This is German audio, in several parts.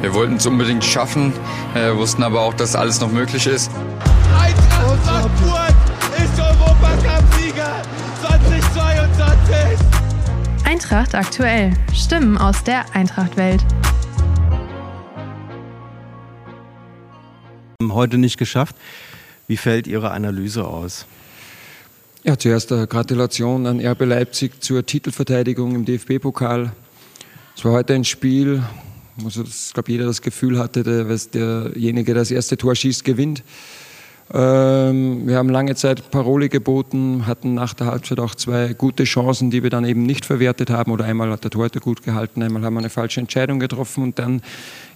Wir wollten es unbedingt schaffen, äh, wussten aber auch, dass alles noch möglich ist. Eintracht Frankfurt ist Europacup-Sieger 2022. Eintracht aktuell. Stimmen aus der Eintracht-Welt. Heute nicht geschafft. Wie fällt Ihre Analyse aus? Ja, zuerst eine Gratulation an RB Leipzig zur Titelverteidigung im DFB-Pokal. Es war heute ein Spiel, wo ich glaube, jeder das Gefühl hatte, dass derjenige, der das erste Tor schießt, gewinnt. Ähm, wir haben lange Zeit Paroli geboten, hatten nach der Halbzeit auch zwei gute Chancen, die wir dann eben nicht verwertet haben. Oder einmal hat der Torhüter gut gehalten, einmal haben wir eine falsche Entscheidung getroffen und dann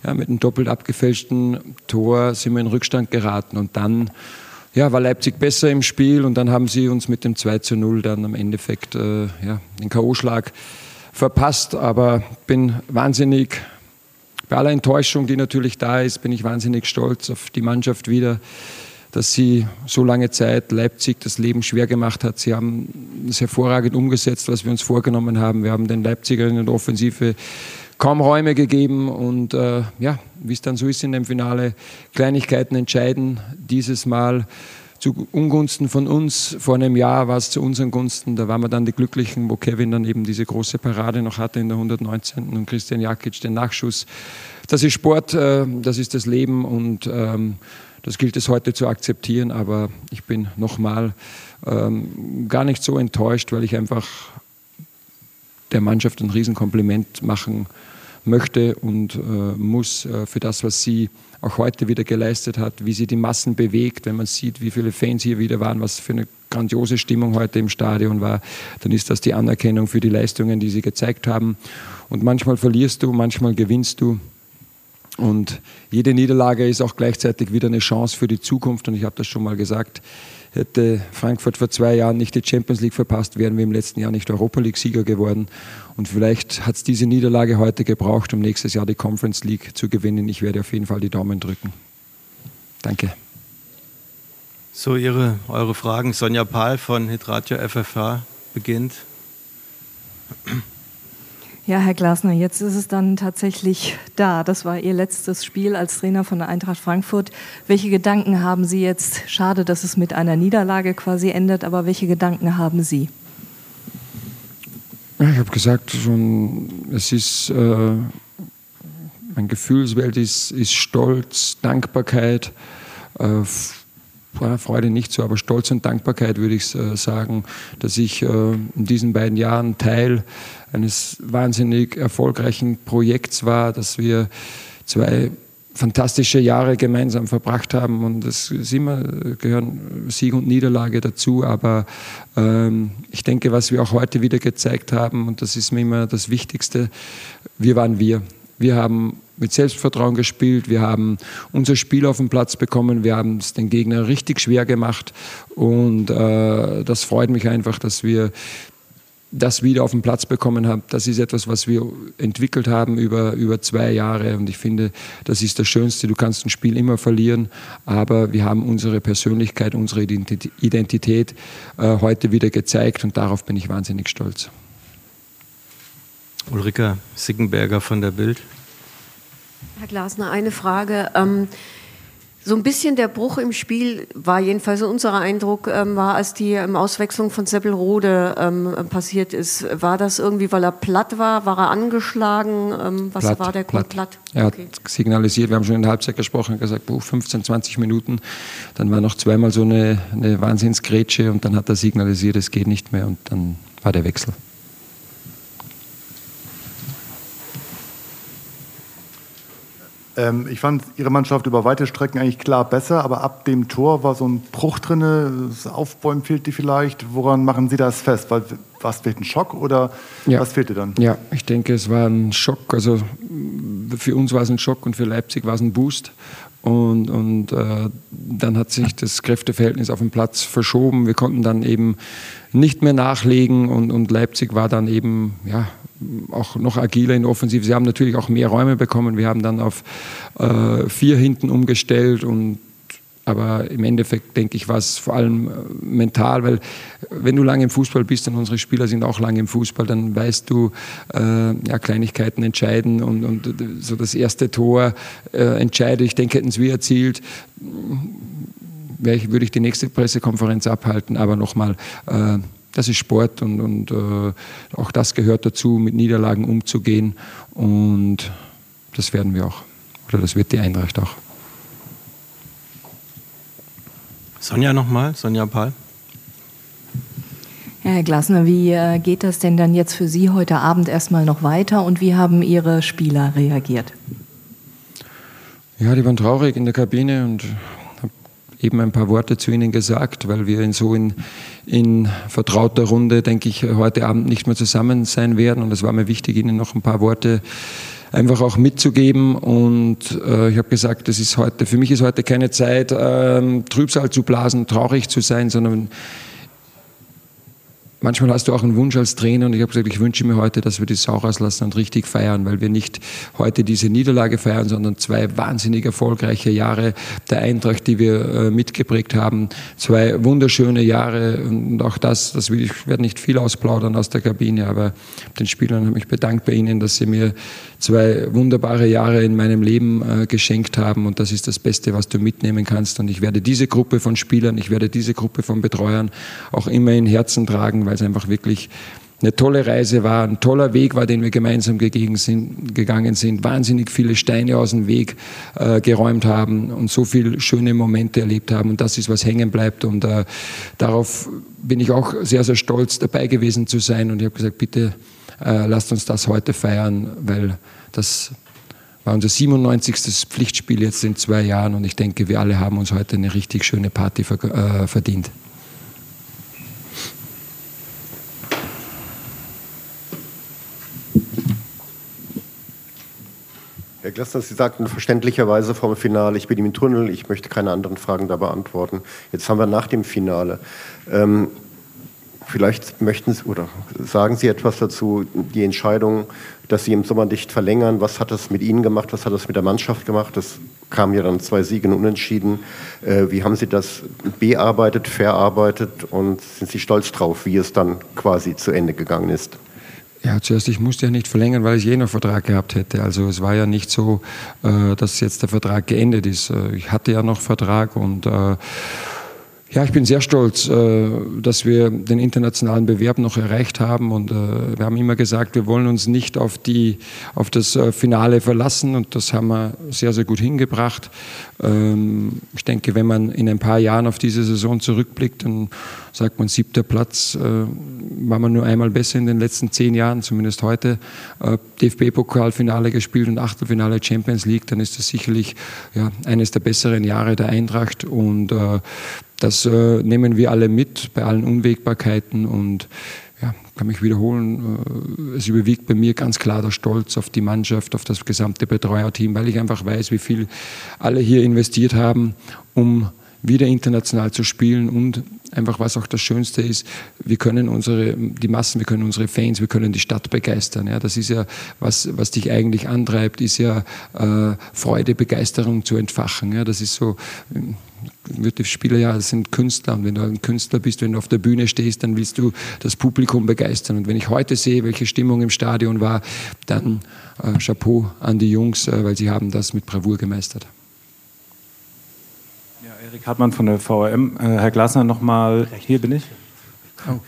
ja, mit einem doppelt abgefälschten Tor sind wir in Rückstand geraten. Und dann ja, war Leipzig besser im Spiel und dann haben sie uns mit dem 2 zu 0 dann am Endeffekt äh, ja, den K.O.-Schlag verpasst. Aber bin wahnsinnig, bei aller Enttäuschung, die natürlich da ist, bin ich wahnsinnig stolz auf die Mannschaft wieder, dass sie so lange Zeit Leipzig das Leben schwer gemacht hat. Sie haben es hervorragend umgesetzt, was wir uns vorgenommen haben. Wir haben den Leipzigern in der Offensive kaum Räume gegeben und äh, ja, wie es dann so ist in dem Finale, Kleinigkeiten entscheiden. Dieses Mal zu Ungunsten von uns. Vor einem Jahr war es zu unseren Gunsten. Da waren wir dann die Glücklichen, wo Kevin dann eben diese große Parade noch hatte in der 119. und Christian Jakic den Nachschuss. Das ist Sport, äh, das ist das Leben und ähm, das gilt es heute zu akzeptieren. Aber ich bin nochmal ähm, gar nicht so enttäuscht, weil ich einfach der Mannschaft ein Riesenkompliment machen möchte und äh, muss äh, für das, was sie auch heute wieder geleistet hat, wie sie die Massen bewegt. Wenn man sieht, wie viele Fans hier wieder waren, was für eine grandiose Stimmung heute im Stadion war, dann ist das die Anerkennung für die Leistungen, die sie gezeigt haben. Und manchmal verlierst du, manchmal gewinnst du. Und jede Niederlage ist auch gleichzeitig wieder eine Chance für die Zukunft. Und ich habe das schon mal gesagt, Hätte Frankfurt vor zwei Jahren nicht die Champions League verpasst, wären wir im letzten Jahr nicht Europa League-Sieger geworden. Und vielleicht hat es diese Niederlage heute gebraucht, um nächstes Jahr die Conference League zu gewinnen. Ich werde auf jeden Fall die Daumen drücken. Danke. So, Ihre, eure Fragen. Sonja Pahl von Hydratio FFH beginnt. Ja, Herr Glasner, jetzt ist es dann tatsächlich da. Das war Ihr letztes Spiel als Trainer von der Eintracht Frankfurt. Welche Gedanken haben Sie jetzt? Schade, dass es mit einer Niederlage quasi endet, aber welche Gedanken haben Sie? Ich habe gesagt, schon, es ist, äh, mein Gefühlswelt ist, ist Stolz, Dankbarkeit, äh, Freude nicht so, aber Stolz und Dankbarkeit würde ich äh, sagen, dass ich äh, in diesen beiden Jahren Teil eines wahnsinnig erfolgreichen Projekts war, dass wir zwei fantastische Jahre gemeinsam verbracht haben und es ist immer, gehören Sieg und Niederlage dazu, aber ähm, ich denke, was wir auch heute wieder gezeigt haben und das ist mir immer das Wichtigste, wir waren wir. Wir haben mit Selbstvertrauen gespielt, wir haben unser Spiel auf den Platz bekommen, wir haben es den Gegner richtig schwer gemacht und äh, das freut mich einfach, dass wir das wieder auf den Platz bekommen haben. Das ist etwas, was wir entwickelt haben über, über zwei Jahre und ich finde, das ist das Schönste. Du kannst ein Spiel immer verlieren, aber wir haben unsere Persönlichkeit, unsere Identität äh, heute wieder gezeigt und darauf bin ich wahnsinnig stolz. Ulrika Sickenberger von der Bild. Herr Glasner, eine Frage. Ähm, so ein bisschen der Bruch im Spiel war jedenfalls unser Eindruck, ähm, war, als die ähm, Auswechslung von Seppelrode ähm, passiert ist. War das irgendwie, weil er platt war? War er angeschlagen? Ähm, was platt, war der Grund? Platt. platt. Er okay. hat signalisiert, wir haben schon in der Halbzeit gesprochen, gesagt, 15, 20 Minuten. Dann war noch zweimal so eine, eine Wahnsinnsgrätsche und dann hat er signalisiert, es geht nicht mehr und dann war der Wechsel. Ähm, ich fand Ihre Mannschaft über weite Strecken eigentlich klar besser, aber ab dem Tor war so ein Bruch drin. Das Aufbäumen fehlte vielleicht. Woran machen Sie das fest? Weil, was fehlt ein Schock oder ja. was fehlte dann? Ja, ich denke, es war ein Schock. Also für uns war es ein Schock und für Leipzig war es ein Boost. Und, und äh, dann hat sich das Kräfteverhältnis auf dem Platz verschoben. Wir konnten dann eben nicht mehr nachlegen und, und Leipzig war dann eben ja, auch noch agiler in der Offensive. Sie haben natürlich auch mehr Räume bekommen. Wir haben dann auf äh, vier hinten umgestellt und aber im Endeffekt denke ich, war es vor allem äh, mental, weil wenn du lange im Fußball bist und unsere Spieler sind auch lange im Fußball, dann weißt du, äh, ja, Kleinigkeiten entscheiden und, und äh, so das erste Tor äh, entscheidet. Ich denke, hätten es wir erzielt, ich, würde ich die nächste Pressekonferenz abhalten, aber nochmal, äh, das ist Sport und, und äh, auch das gehört dazu, mit Niederlagen umzugehen und das werden wir auch. Oder das wird die Eintracht auch. Sonja nochmal, Sonja Pahl. Ja, Herr Glasner, wie äh, geht das denn dann jetzt für Sie heute Abend erstmal noch weiter und wie haben Ihre Spieler reagiert? Ja, die waren traurig in der Kabine und eben ein paar Worte zu ihnen gesagt, weil wir in so in, in vertrauter Runde, denke ich, heute Abend nicht mehr zusammen sein werden. Und es war mir wichtig, ihnen noch ein paar Worte einfach auch mitzugeben. Und äh, ich habe gesagt, das ist heute, für mich ist heute keine Zeit, ähm, Trübsal zu blasen, traurig zu sein, sondern manchmal hast du auch einen Wunsch als Trainer und ich habe gesagt, ich wünsche mir heute, dass wir die Sau rauslassen und richtig feiern, weil wir nicht heute diese Niederlage feiern, sondern zwei wahnsinnig erfolgreiche Jahre der Eintracht, die wir äh, mitgeprägt haben. Zwei wunderschöne Jahre und auch das, das will ich werde nicht viel ausplaudern aus der Kabine, aber den Spielern habe ich bedankt bei ihnen, dass sie mir zwei wunderbare Jahre in meinem Leben äh, geschenkt haben und das ist das Beste, was du mitnehmen kannst und ich werde diese Gruppe von Spielern, ich werde diese Gruppe von Betreuern auch immer in Herzen tragen, weil weil es einfach wirklich eine tolle Reise war, ein toller Weg war, den wir gemeinsam sind, gegangen sind, wahnsinnig viele Steine aus dem Weg äh, geräumt haben und so viele schöne Momente erlebt haben. Und das ist, was hängen bleibt. Und äh, darauf bin ich auch sehr, sehr stolz, dabei gewesen zu sein. Und ich habe gesagt, bitte äh, lasst uns das heute feiern, weil das war unser 97. Pflichtspiel jetzt in zwei Jahren. Und ich denke, wir alle haben uns heute eine richtig schöne Party äh, verdient. Herr Glessner, Sie sagten verständlicherweise vom Finale, ich bin im Tunnel, ich möchte keine anderen Fragen da beantworten. Jetzt haben wir nach dem Finale. Ähm, vielleicht möchten Sie oder sagen Sie etwas dazu, die Entscheidung, dass Sie im Sommer nicht verlängern, was hat das mit Ihnen gemacht, was hat das mit der Mannschaft gemacht? Das kamen ja dann zwei Siege und Unentschieden. Äh, wie haben Sie das bearbeitet, verarbeitet und sind Sie stolz drauf, wie es dann quasi zu Ende gegangen ist? Ja, zuerst, ich musste ja nicht verlängern, weil ich je noch Vertrag gehabt hätte. Also es war ja nicht so, äh, dass jetzt der Vertrag geendet ist. Äh, ich hatte ja noch Vertrag und äh, ja, ich bin sehr stolz, äh, dass wir den internationalen Bewerb noch erreicht haben und äh, wir haben immer gesagt, wir wollen uns nicht auf, die, auf das äh, Finale verlassen und das haben wir sehr, sehr gut hingebracht. Ähm, ich denke, wenn man in ein paar Jahren auf diese Saison zurückblickt, dann sagt man, siebter Platz war man nur einmal besser in den letzten zehn Jahren, zumindest heute. DFB-Pokalfinale gespielt und Achtelfinale Champions League, dann ist das sicherlich ja, eines der besseren Jahre der Eintracht und das äh, nehmen wir alle mit bei allen Unwägbarkeiten und ja, kann mich wiederholen. Äh, es überwiegt bei mir ganz klar der Stolz auf die Mannschaft, auf das gesamte Betreuerteam, weil ich einfach weiß, wie viel alle hier investiert haben, um wieder international zu spielen und einfach was auch das Schönste ist, wir können unsere, die Massen, wir können unsere Fans, wir können die Stadt begeistern. Ja, das ist ja, was, was dich eigentlich antreibt, ist ja äh, Freude, Begeisterung zu entfachen. Ja, das ist so, die Spieler ja sind Künstler und wenn du ein Künstler bist, wenn du auf der Bühne stehst, dann willst du das Publikum begeistern. Und wenn ich heute sehe, welche Stimmung im Stadion war, dann äh, Chapeau an die Jungs, äh, weil sie haben das mit Bravour gemeistert. Ja, Erik Hartmann von der VRM. Äh, Herr Glasner, nochmal, hier bin ich. Oh.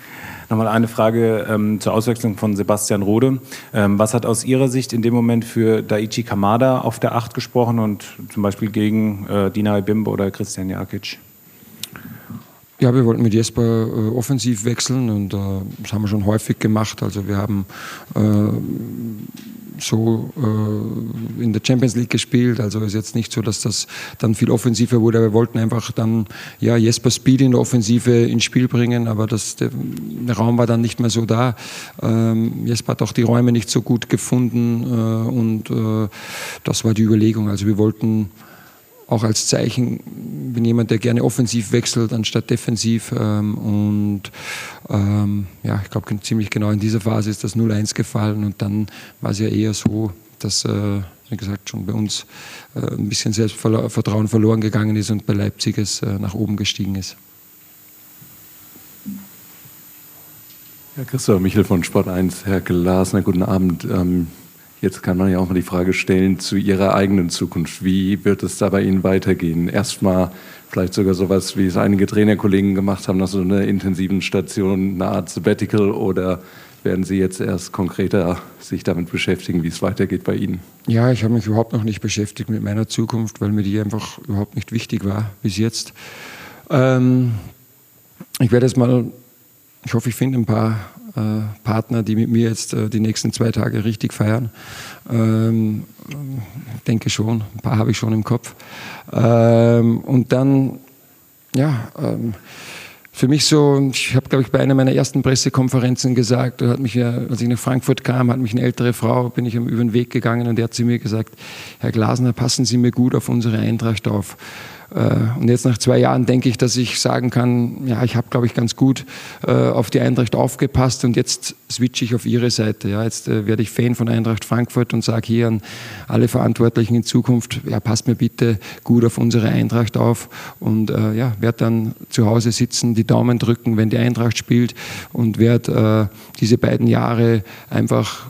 Nochmal eine Frage ähm, zur Auswechslung von Sebastian Rode. Ähm, was hat aus Ihrer Sicht in dem Moment für Daichi Kamada auf der Acht gesprochen und zum Beispiel gegen äh, Dina Bimbo oder Christian Jakic? Ja, wir wollten mit Jesper äh, offensiv wechseln und äh, das haben wir schon häufig gemacht. Also wir haben äh, so äh, in der Champions League gespielt. Also ist jetzt nicht so, dass das dann viel offensiver wurde. Wir wollten einfach dann ja Jesper Speed in der Offensive ins Spiel bringen, aber das, der, der Raum war dann nicht mehr so da. Ähm, Jesper hat auch die Räume nicht so gut gefunden äh, und äh, das war die Überlegung. Also wir wollten auch als Zeichen, bin jemand, der gerne offensiv wechselt anstatt defensiv. Ähm, und ähm, ja, ich glaube ziemlich genau in dieser Phase ist das 0-1 gefallen und dann war es ja eher so, dass, äh, wie gesagt, schon bei uns äh, ein bisschen Selbstvertrauen verloren gegangen ist und bei Leipzig es äh, nach oben gestiegen ist. Herr Christoph Michel von Sport 1, Herr Glasner, guten Abend. Ähm, jetzt kann man ja auch mal die Frage stellen zu Ihrer eigenen Zukunft. Wie wird es da bei Ihnen weitergehen? Erstmal vielleicht sogar sowas, wie es einige Trainerkollegen gemacht haben, nach so einer intensiven Station, eine Art Sabbatical oder werden Sie jetzt erst konkreter sich damit beschäftigen, wie es weitergeht bei Ihnen? Ja, ich habe mich überhaupt noch nicht beschäftigt mit meiner Zukunft, weil mir die einfach überhaupt nicht wichtig war bis jetzt. Ähm, ich werde jetzt mal ich hoffe, ich finde ein paar Partner, die mit mir jetzt äh, die nächsten zwei Tage richtig feiern. Ähm, denke schon, ein paar habe ich schon im Kopf. Ähm, und dann, ja, ähm, für mich so, ich habe, glaube ich, bei einer meiner ersten Pressekonferenzen gesagt, hat mich als ich nach Frankfurt kam, hat mich eine ältere Frau, bin ich über den Weg gegangen und die hat zu mir gesagt, Herr Glasner, passen Sie mir gut auf unsere Eintracht auf. Äh, und jetzt nach zwei Jahren denke ich, dass ich sagen kann, ja, ich habe, glaube ich, ganz gut äh, auf die Eintracht aufgepasst und jetzt switche ich auf Ihre Seite. Ja, jetzt äh, werde ich Fan von Eintracht Frankfurt und sage hier an alle Verantwortlichen in Zukunft, ja, passt mir bitte gut auf unsere Eintracht auf und äh, ja, werde dann zu Hause sitzen, die Daumen drücken, wenn die Eintracht spielt und werde äh, diese beiden Jahre einfach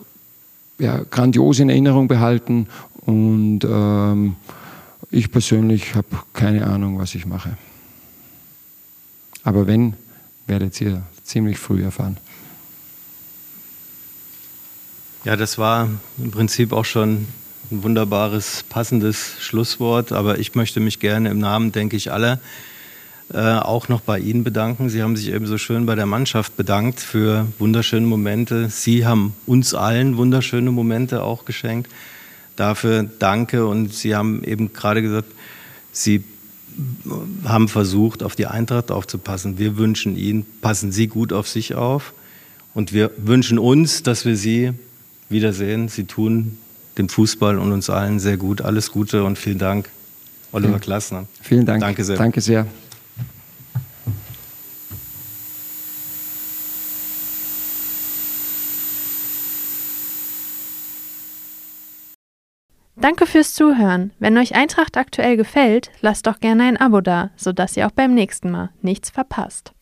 ja, grandios in Erinnerung behalten und ähm, ich persönlich habe keine Ahnung, was ich mache. Aber wenn, werdet ihr ziemlich früh erfahren. Ja, das war im Prinzip auch schon ein wunderbares, passendes Schlusswort. Aber ich möchte mich gerne im Namen, denke ich, aller äh, auch noch bei Ihnen bedanken. Sie haben sich eben so schön bei der Mannschaft bedankt für wunderschöne Momente. Sie haben uns allen wunderschöne Momente auch geschenkt dafür danke. Und Sie haben eben gerade gesagt, Sie haben versucht, auf die Eintracht aufzupassen. Wir wünschen Ihnen, passen Sie gut auf sich auf. Und wir wünschen uns, dass wir Sie wiedersehen. Sie tun dem Fußball und uns allen sehr gut. Alles Gute und vielen Dank, Oliver Klassner. Vielen Dank. Danke sehr. Danke sehr. Danke fürs Zuhören. Wenn euch Eintracht aktuell gefällt, lasst doch gerne ein Abo da, sodass ihr auch beim nächsten Mal nichts verpasst.